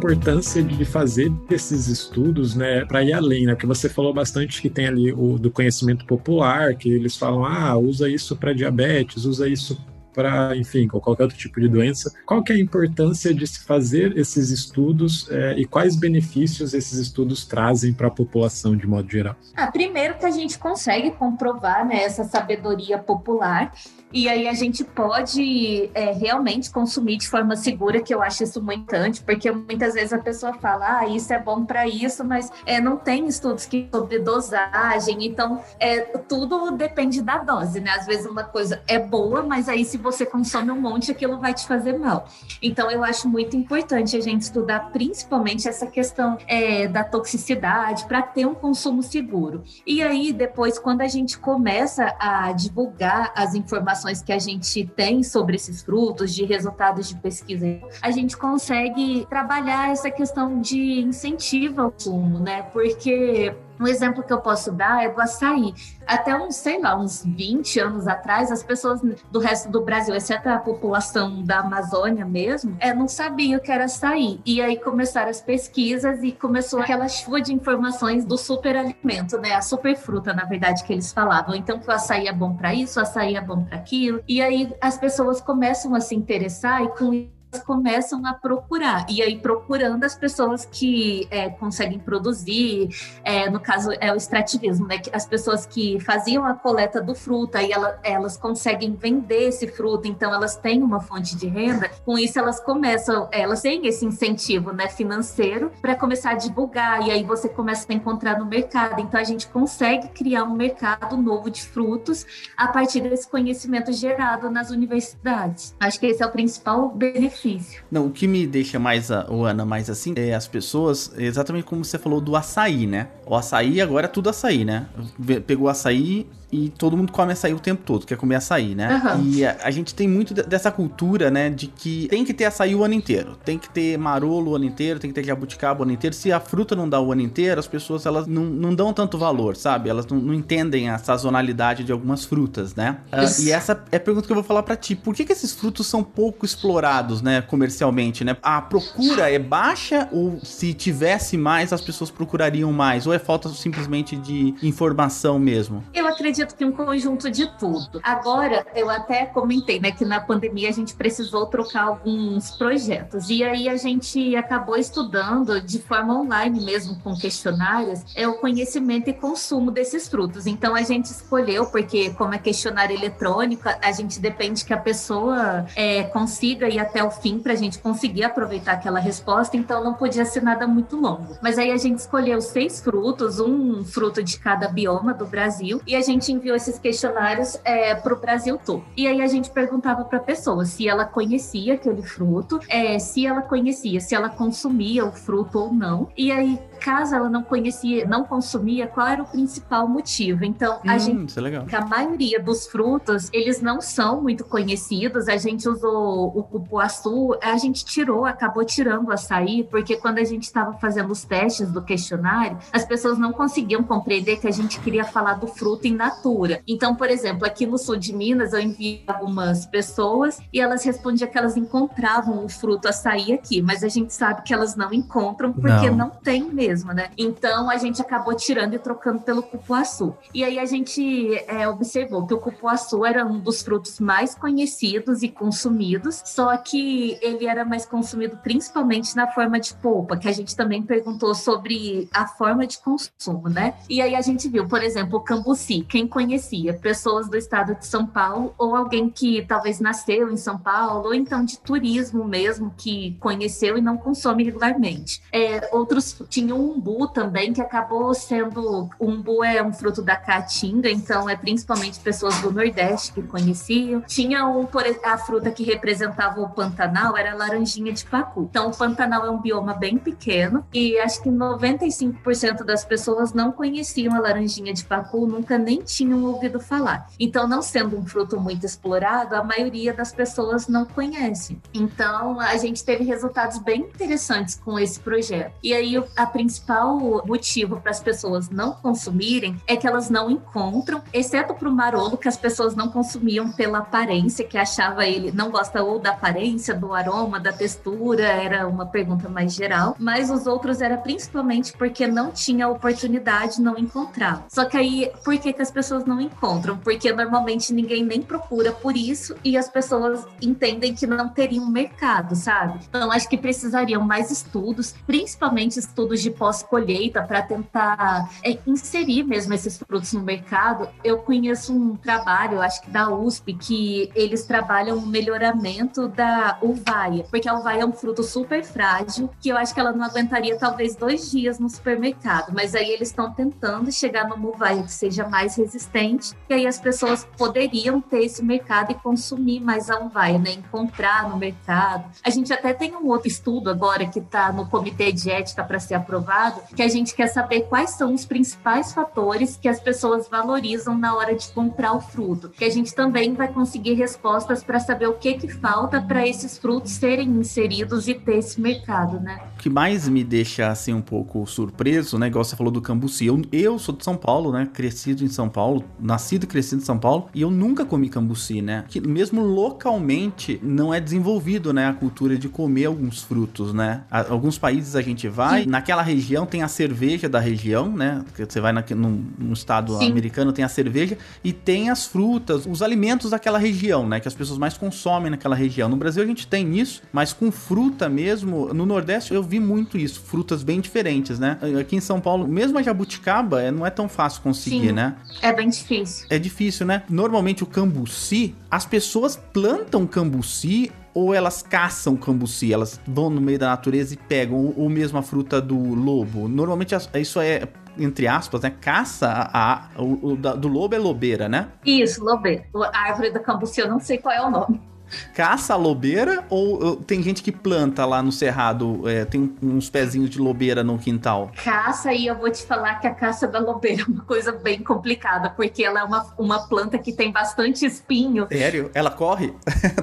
Importância de fazer esses estudos, né, para ir além, né? Porque você falou bastante que tem ali o do conhecimento popular, que eles falam, ah, usa isso para diabetes, usa isso para, enfim, qualquer outro tipo de doença. Qual que é a importância de se fazer esses estudos é, e quais benefícios esses estudos trazem para a população de modo geral? Ah, primeiro que a gente consegue comprovar né, essa sabedoria popular E aí a gente pode é, realmente consumir de forma segura, que eu acho isso muito importante, porque muitas vezes a pessoa fala, ah, isso é bom para isso, mas é, não tem estudos que sobre dosagem, então é, tudo depende da dose, né? Às vezes uma coisa é boa, mas aí se você consome um monte, aquilo vai te fazer mal. Então eu acho muito importante a gente estudar principalmente essa questão é, da toxicidade para ter um consumo seguro. E aí depois, quando a gente começa a divulgar as informações que a gente tem sobre esses frutos, de resultados de pesquisa, a gente consegue trabalhar essa questão de incentivo ao consumo, né? Porque um exemplo que eu posso dar é do açaí. Até uns, sei lá, uns 20 anos atrás, as pessoas do resto do Brasil, exceto a população da Amazônia mesmo, é, não sabiam o que era açaí. E aí começaram as pesquisas e começou aquela chuva de informações do superalimento, né? A superfruta, na verdade, que eles falavam. Então, que o açaí é bom para isso, o açaí é bom para aquilo. E aí as pessoas começam a se interessar e com começam a procurar. E aí, procurando as pessoas que é, conseguem produzir, é, no caso é o extrativismo, né? As pessoas que faziam a coleta do fruto, aí ela, elas conseguem vender esse fruto, então elas têm uma fonte de renda. Com isso, elas começam, elas têm esse incentivo né, financeiro para começar a divulgar, e aí você começa a encontrar no mercado. Então, a gente consegue criar um mercado novo de frutos a partir desse conhecimento gerado nas universidades. Acho que esse é o principal benefício difícil. Não, o que me deixa mais, o Ana, mais assim, é as pessoas, exatamente como você falou do açaí, né? O açaí agora é tudo açaí, né? Pegou açaí, e todo mundo come açaí o tempo todo, quer comer açaí, né? Uhum. E a, a, gente tem muito dessa cultura, né, de que tem que ter açaí o ano inteiro, tem que ter marolo o ano inteiro, tem que ter jabuticaba o ano inteiro. Se a fruta não dá o ano inteiro, as pessoas elas não, não dão tanto valor, sabe? Elas não, não entendem a sazonalidade de algumas frutas, né? Uh, e essa é a pergunta que eu vou falar para ti. Por que, que esses frutos são pouco explorados, né, comercialmente, né? A procura é baixa ou se tivesse mais, as pessoas procurariam mais? Ou é falta simplesmente de informação mesmo? Eu acredito acredito que um conjunto de tudo. Agora, eu até comentei, né, que na pandemia a gente precisou trocar alguns projetos. E aí a gente acabou estudando de forma online mesmo, com questionários, é o conhecimento e consumo desses frutos. Então a gente escolheu, porque como é questionário eletrônico, a gente depende que a pessoa é, consiga ir até o fim para a gente conseguir aproveitar aquela resposta, então não podia ser nada muito longo. Mas aí a gente escolheu seis frutos, um fruto de cada bioma do Brasil, e a gente gente enviou esses questionários é, para o Brasil todo. E aí a gente perguntava para a pessoa se ela conhecia aquele fruto, é, se ela conhecia, se ela consumia o fruto ou não. E aí caso ela não conhecia, não consumia, qual era o principal motivo? Então, a hum, gente, é a maioria dos frutos, eles não são muito conhecidos. A gente usou o cupuaçu, a gente tirou, acabou tirando o açaí, porque quando a gente estava fazendo os testes do questionário, as pessoas não conseguiam compreender que a gente queria falar do fruto in natura. Então, por exemplo, aqui no sul de Minas, eu enviei algumas pessoas e elas respondiam que elas encontravam o fruto açaí aqui, mas a gente sabe que elas não encontram porque não, não tem mesmo mesmo, né? Então a gente acabou tirando e trocando pelo cupuaçu. E aí a gente é, observou que o cupuaçu era um dos frutos mais conhecidos e consumidos, só que ele era mais consumido principalmente na forma de polpa, que a gente também perguntou sobre a forma de consumo, né? E aí a gente viu, por exemplo, o cambuci, quem conhecia? Pessoas do estado de São Paulo ou alguém que talvez nasceu em São Paulo, ou então de turismo mesmo, que conheceu e não consome regularmente. É, outros tinham umbu também, que acabou sendo. Umbu é um fruto da caatinga, então é principalmente pessoas do Nordeste que conheciam. Tinha um, a fruta que representava o Pantanal, era a laranjinha de pacu. Então, o Pantanal é um bioma bem pequeno e acho que 95% das pessoas não conheciam a laranjinha de pacu, nunca nem tinham ouvido falar. Então, não sendo um fruto muito explorado, a maioria das pessoas não conhece. Então, a gente teve resultados bem interessantes com esse projeto. E aí, a principal motivo para as pessoas não consumirem é que elas não encontram, exceto para o marolo, que as pessoas não consumiam pela aparência, que achava ele não gosta ou da aparência, do aroma, da textura, era uma pergunta mais geral, mas os outros era principalmente porque não tinha oportunidade, não encontrava. Só que aí, por que, que as pessoas não encontram? Porque normalmente ninguém nem procura por isso e as pessoas entendem que não teriam mercado, sabe? Então acho que precisariam mais estudos, principalmente estudos de pós-colheita para tentar é, inserir mesmo esses frutos no mercado. Eu conheço um trabalho, acho que da USP, que eles trabalham o melhoramento da uvaia, porque a uvaia é um fruto super frágil, que eu acho que ela não aguentaria talvez dois dias no supermercado, mas aí eles estão tentando chegar numa uvaia que seja mais resistente, e aí as pessoas poderiam ter esse mercado e consumir mais a uvaia, né? Encontrar no mercado. A gente até tem um outro estudo agora que está no comitê de ética para ser aprovado, que a gente quer saber quais são os principais fatores que as pessoas valorizam na hora de comprar o fruto, que a gente também vai conseguir respostas para saber o que que falta para esses frutos serem inseridos e ter esse mercado, né? O que mais me deixa assim um pouco surpreso, né? Igual você falou do cambuci. Eu, eu sou de São Paulo, né? Crescido em São Paulo, nascido e crescido em São Paulo, e eu nunca comi cambuci, né? Que mesmo localmente não é desenvolvido, né? A cultura de comer alguns frutos, né? Alguns países a gente vai, Sim. naquela região tem a cerveja da região, né? Você vai na, num, num estado Sim. americano, tem a cerveja e tem as frutas, os alimentos daquela região, né? Que as pessoas mais consomem naquela região. No Brasil a gente tem isso, mas com fruta mesmo, no Nordeste eu vi muito isso, frutas bem diferentes, né? Aqui em São Paulo, mesmo a jabuticaba, é, não é tão fácil conseguir, Sim, né? É bem difícil. É difícil, né? Normalmente o cambuci, as pessoas plantam cambuci ou elas caçam cambuci, elas vão no meio da natureza e pegam, ou mesmo a fruta do lobo. Normalmente isso é entre aspas, né? Caça a, a o, o, do lobo é lobeira, né? Isso, lobeira. A árvore da cambuci, eu não sei qual é o nome caça a lobeira ou, tem gente que planta lá no cerrado, é, tem uns pezinhos de lobeira no quintal? Caça e eu vou te falar que a caça da lobeira é uma coisa bem complicada, porque ela é uma, uma planta que tem bastante espinho. Sério? Ela corre?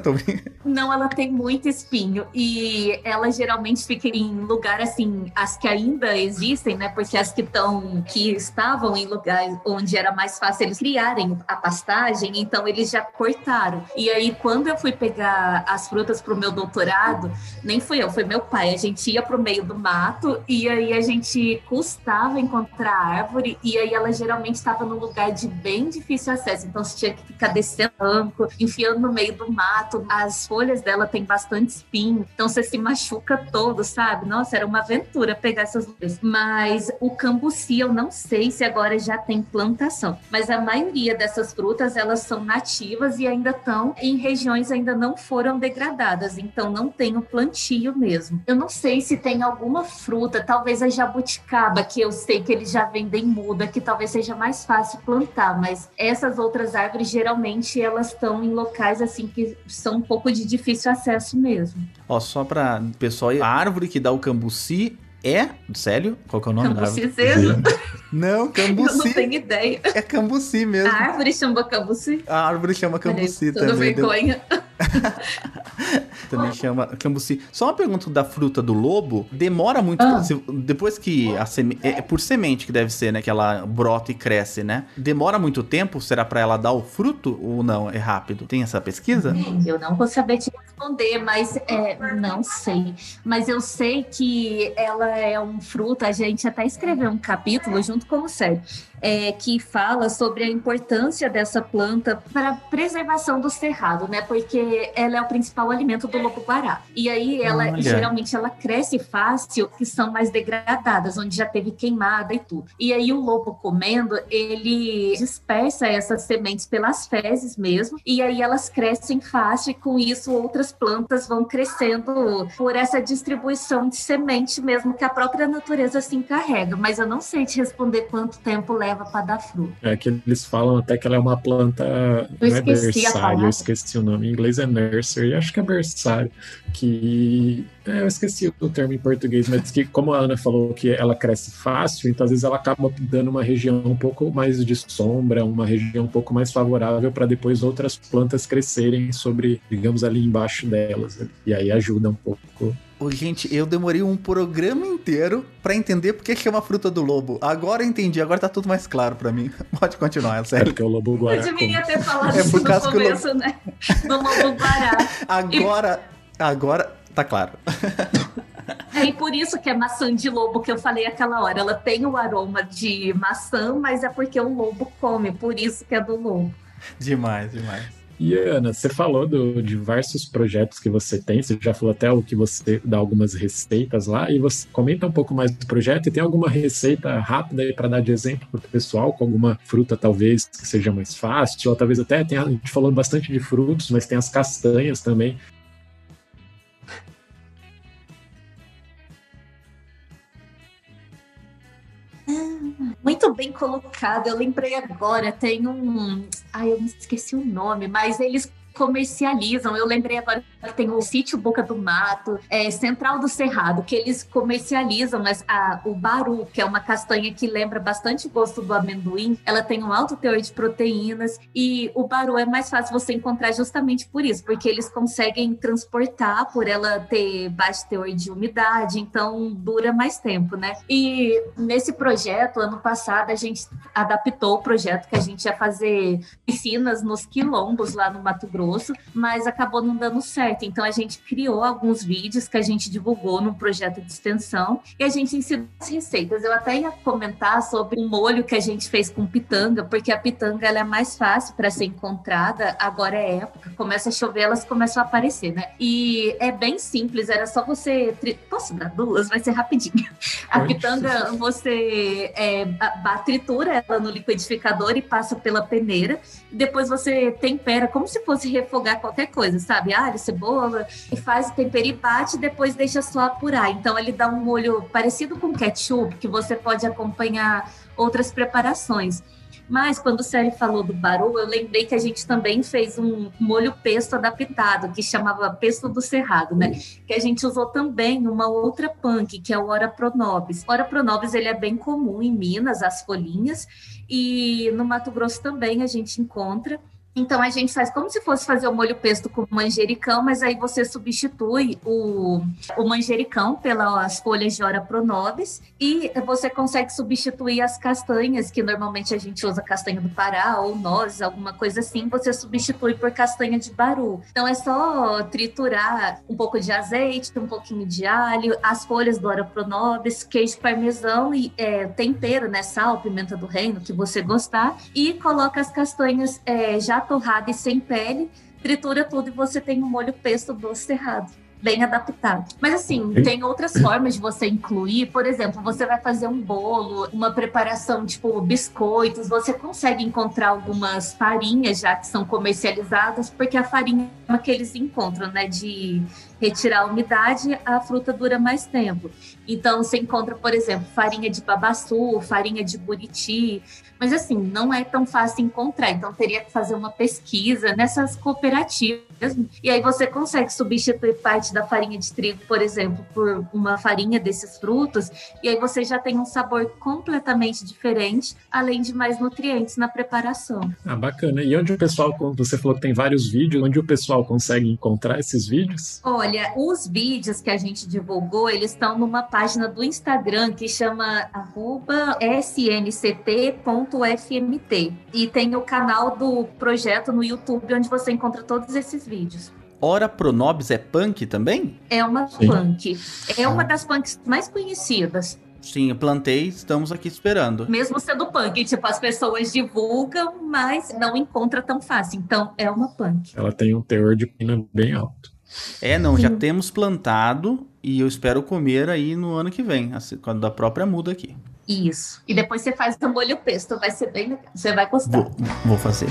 Não, ela tem muito espinho e ela geralmente fica em lugar assim, as que ainda existem, né? Porque as que estão, que estavam em lugares onde era mais fácil eles criarem a pastagem, então eles já cortaram. E aí quando eu fui pegar as frutas para o meu doutorado, nem fui eu, foi meu pai. A gente ia para o meio do mato e aí a gente custava encontrar a árvore e aí ela geralmente estava num lugar de bem difícil acesso. Então você tinha que ficar descendo banco, enfiando no meio do mato. As folhas dela têm bastante espinho, então você se machuca todo, sabe? Nossa, era uma aventura pegar essas flores. Mas o cambuci, eu não sei se agora já tem plantação, mas a maioria dessas frutas elas são nativas e ainda estão em regiões ainda ainda não foram degradadas, então não tem o plantio mesmo. Eu não sei se tem alguma fruta, talvez a jabuticaba, que eu sei que eles já vendem muda, que talvez seja mais fácil plantar, mas essas outras árvores geralmente elas estão em locais assim que são um pouco de difícil acesso mesmo. Ó, só para pessoal, a árvore que dá o cambuci é? Sério? Qual que é o nome cambuci da árvore? Não, cambuci. Eu não tenho ideia. É cambuci mesmo. A árvore chama cambuci? A árvore chama cambuci Olha, também. vergonha. também chama cambuci. Só uma pergunta da fruta do lobo. Demora muito. Ah. depois que a seme, é, é por semente que deve ser, né? Que ela brota e cresce, né? Demora muito tempo? Será para ela dar o fruto ou não? É rápido? Tem essa pesquisa? Eu não vou saber te responder, mas é, não sei. Mas eu sei que ela é um fruto. A gente até escreveu um capítulo junto com o Sérgio é, que fala sobre a importância dessa planta para a preservação do cerrado, né? Porque ela é o principal alimento do lobo-guará. E aí ela Olha. geralmente ela cresce fácil, que são mais degradadas, onde já teve queimada e tudo. E aí o lobo comendo, ele dispersa essas sementes pelas fezes mesmo, e aí elas crescem fácil e com isso outras plantas vão crescendo por essa distribuição de semente mesmo que a própria natureza se encarrega. Mas eu não sei te responder quanto tempo leva leva para dar fruto. É que eles falam até que ela é uma planta. Eu não é berçário, eu esqueci o nome. Em inglês é nursery, acho que é berçário. Que. É, eu esqueci o termo em português, mas que, como a Ana falou que ela cresce fácil, então às vezes ela acaba dando uma região um pouco mais de sombra, uma região um pouco mais favorável para depois outras plantas crescerem sobre, digamos, ali embaixo delas. E aí ajuda um pouco gente, eu demorei um programa inteiro para entender porque chama fruta do lobo. Agora eu entendi, agora tá tudo mais claro para mim. Pode continuar, é sério. É porque o lobo guará. Eu deveria ter falado é isso no começo, lobo... né? Do lobo guará. Agora, e... agora tá claro. É, e por isso que é maçã de lobo que eu falei aquela hora. Ela tem o aroma de maçã, mas é porque o lobo come, por isso que é do lobo. Demais, demais. E Ana, você falou do, de diversos projetos que você tem, você já falou até o que você dá algumas receitas lá, e você comenta um pouco mais do projeto e tem alguma receita rápida aí para dar de exemplo para o pessoal, com alguma fruta talvez que seja mais fácil, ou talvez até, tem, a gente falou bastante de frutos, mas tem as castanhas também. Muito bem colocado. Eu lembrei agora, tem um. Ai, eu me esqueci o nome, mas eles comercializam. Eu lembrei agora que tem o sítio Boca do Mato, é, Central do Cerrado, que eles comercializam mas, a, o baru, que é uma castanha que lembra bastante o gosto do amendoim. Ela tem um alto teor de proteínas e o baru é mais fácil você encontrar justamente por isso, porque eles conseguem transportar por ela ter baixo teor de umidade, então dura mais tempo, né? E nesse projeto, ano passado, a gente adaptou o projeto que a gente ia fazer piscinas nos quilombos lá no Mato Grosso Grosso, mas acabou não dando certo. Então a gente criou alguns vídeos que a gente divulgou no projeto de extensão e a gente ensinou as receitas. Eu até ia comentar sobre um molho que a gente fez com pitanga, porque a pitanga ela é mais fácil para ser encontrada. Agora é época, começa a chover, elas começam a aparecer, né? E é bem simples, era só você. Tri... Posso dar duas? Vai ser rapidinho. A pitanga, você é, tritura ela no liquidificador e passa pela peneira. Depois você tempera como se fosse refogar qualquer coisa, sabe? Alho, cebola, e faz o tempero e bate, depois deixa só apurar. Então ele dá um molho parecido com ketchup, que você pode acompanhar outras preparações. Mas quando o Sérgio falou do baru, eu lembrei que a gente também fez um molho pesto adaptado, que chamava pesto do cerrado, né? Que a gente usou também uma outra punk, que é o Ora Pronobis. Ora Pronobis, ele é bem comum em Minas, as folhinhas, e no Mato Grosso também a gente encontra. Então a gente faz como se fosse fazer o molho pesto com manjericão, mas aí você substitui o, o manjericão pelas folhas de ora pronobis e você consegue substituir as castanhas, que normalmente a gente usa castanha do Pará ou nozes, alguma coisa assim, você substitui por castanha de baru. Então é só triturar um pouco de azeite, um pouquinho de alho, as folhas do ora pronobis, queijo parmesão e é, tempero, né, sal, pimenta do reino, que você gostar, e coloca as castanhas é, já torrada e sem pele, tritura tudo e você tem um molho pesto doce cerrado bem adaptado. Mas assim, tem outras formas de você incluir. Por exemplo, você vai fazer um bolo, uma preparação tipo biscoitos, você consegue encontrar algumas farinhas já que são comercializadas, porque a farinha é uma que eles encontram, né, de retirar a umidade, a fruta dura mais tempo. Então, você encontra, por exemplo, farinha de babaçu, farinha de buriti, mas assim, não é tão fácil encontrar, então teria que fazer uma pesquisa nessas cooperativas. E aí você consegue substituir parte da farinha de trigo, por exemplo, por uma farinha desses frutos, e aí você já tem um sabor completamente diferente, além de mais nutrientes na preparação. Ah, bacana. E onde o pessoal, você falou que tem vários vídeos, onde o pessoal consegue encontrar esses vídeos? Olha, os vídeos que a gente divulgou, eles estão numa página do Instagram que chama snct.com FMT. E tem o canal do projeto no YouTube, onde você encontra todos esses vídeos. Ora Pronobis é punk também? É uma Sim. punk. É uma das punks mais conhecidas. Sim, eu plantei, estamos aqui esperando. Mesmo sendo punk, tipo, as pessoas divulgam, mas não encontra tão fácil. Então, é uma punk. Ela tem um teor de pina bem alto. É, não, Sim. já temos plantado e eu espero comer aí no ano que vem, assim, quando da própria muda aqui. Isso. E depois você faz o molho pesto, vai ser bem legal. Você vai gostar. Vou, vou fazer.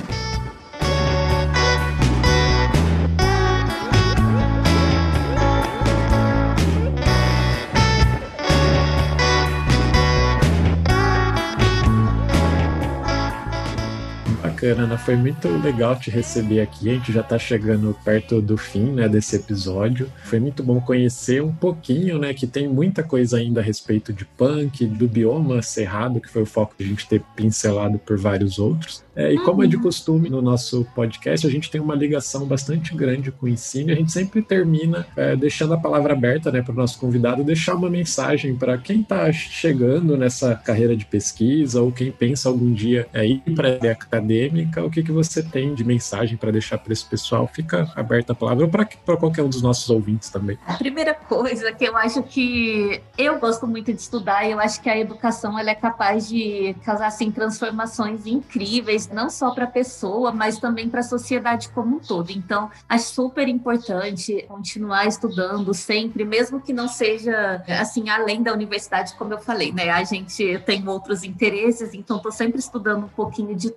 Bacana, Ana. Foi muito legal te receber aqui. A gente já está chegando perto do fim, né, desse episódio. Foi muito bom conhecer um pouquinho, né, que tem muita coisa ainda a respeito de punk, do bioma cerrado, que foi o foco de a gente ter pincelado por vários outros. É, e como é de uhum. costume no nosso podcast, a gente tem uma ligação bastante grande com o ensino. A gente sempre termina é, deixando a palavra aberta né, para o nosso convidado deixar uma mensagem para quem está chegando nessa carreira de pesquisa ou quem pensa algum dia é, ir para a acadêmica acadêmica, o que, que você tem de mensagem para deixar para esse pessoal? Fica aberta a palavra, para qualquer um dos nossos ouvintes também. A primeira coisa que eu acho que eu gosto muito de estudar, e eu acho que a educação ela é capaz de causar assim, transformações incríveis, não só para a pessoa, mas também para a sociedade como um todo. Então, acho super importante continuar estudando sempre, mesmo que não seja assim além da universidade, como eu falei, né? A gente tem outros interesses, então estou sempre estudando um pouquinho de.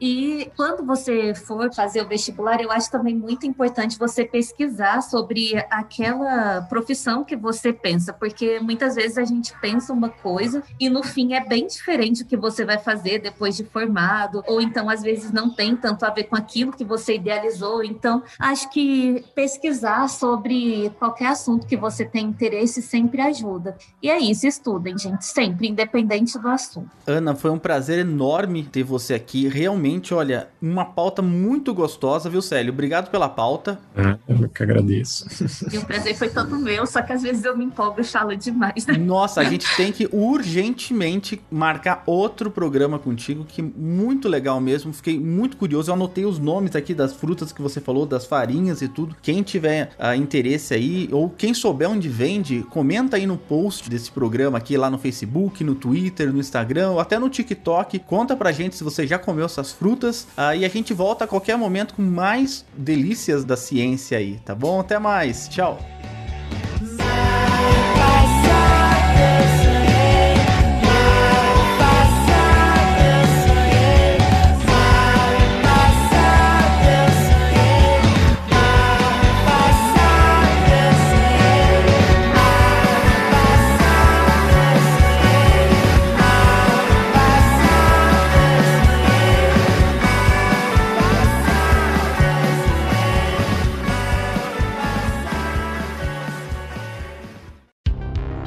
E quando você for fazer o vestibular, eu acho também muito importante você pesquisar sobre aquela profissão que você pensa, porque muitas vezes a gente pensa uma coisa e no fim é bem diferente o que você vai fazer depois de formado, ou então às vezes não tem tanto a ver com aquilo que você idealizou. Então, acho que pesquisar sobre qualquer assunto que você tem interesse sempre ajuda. E é isso, estudem, gente, sempre, independente do assunto. Ana, foi um prazer enorme ter você aqui. Realmente realmente, olha, uma pauta muito gostosa, viu, Célio? Obrigado pela pauta. Ah, eu que agradeço. E o prazer foi todo meu, só que às vezes eu me empolgo e falo demais, né? Nossa, a gente tem que urgentemente marcar outro programa contigo, que muito legal mesmo. Fiquei muito curioso. Eu anotei os nomes aqui das frutas que você falou, das farinhas e tudo. Quem tiver uh, interesse aí, ou quem souber onde vende, comenta aí no post desse programa aqui, lá no Facebook, no Twitter, no Instagram, ou até no TikTok. Conta pra gente se você já comeu essas frutas. Uh, e a gente volta a qualquer momento com mais delícias da ciência aí, tá bom? Até mais. Tchau.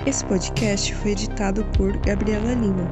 Esse podcast foi editado por Gabriela Lima.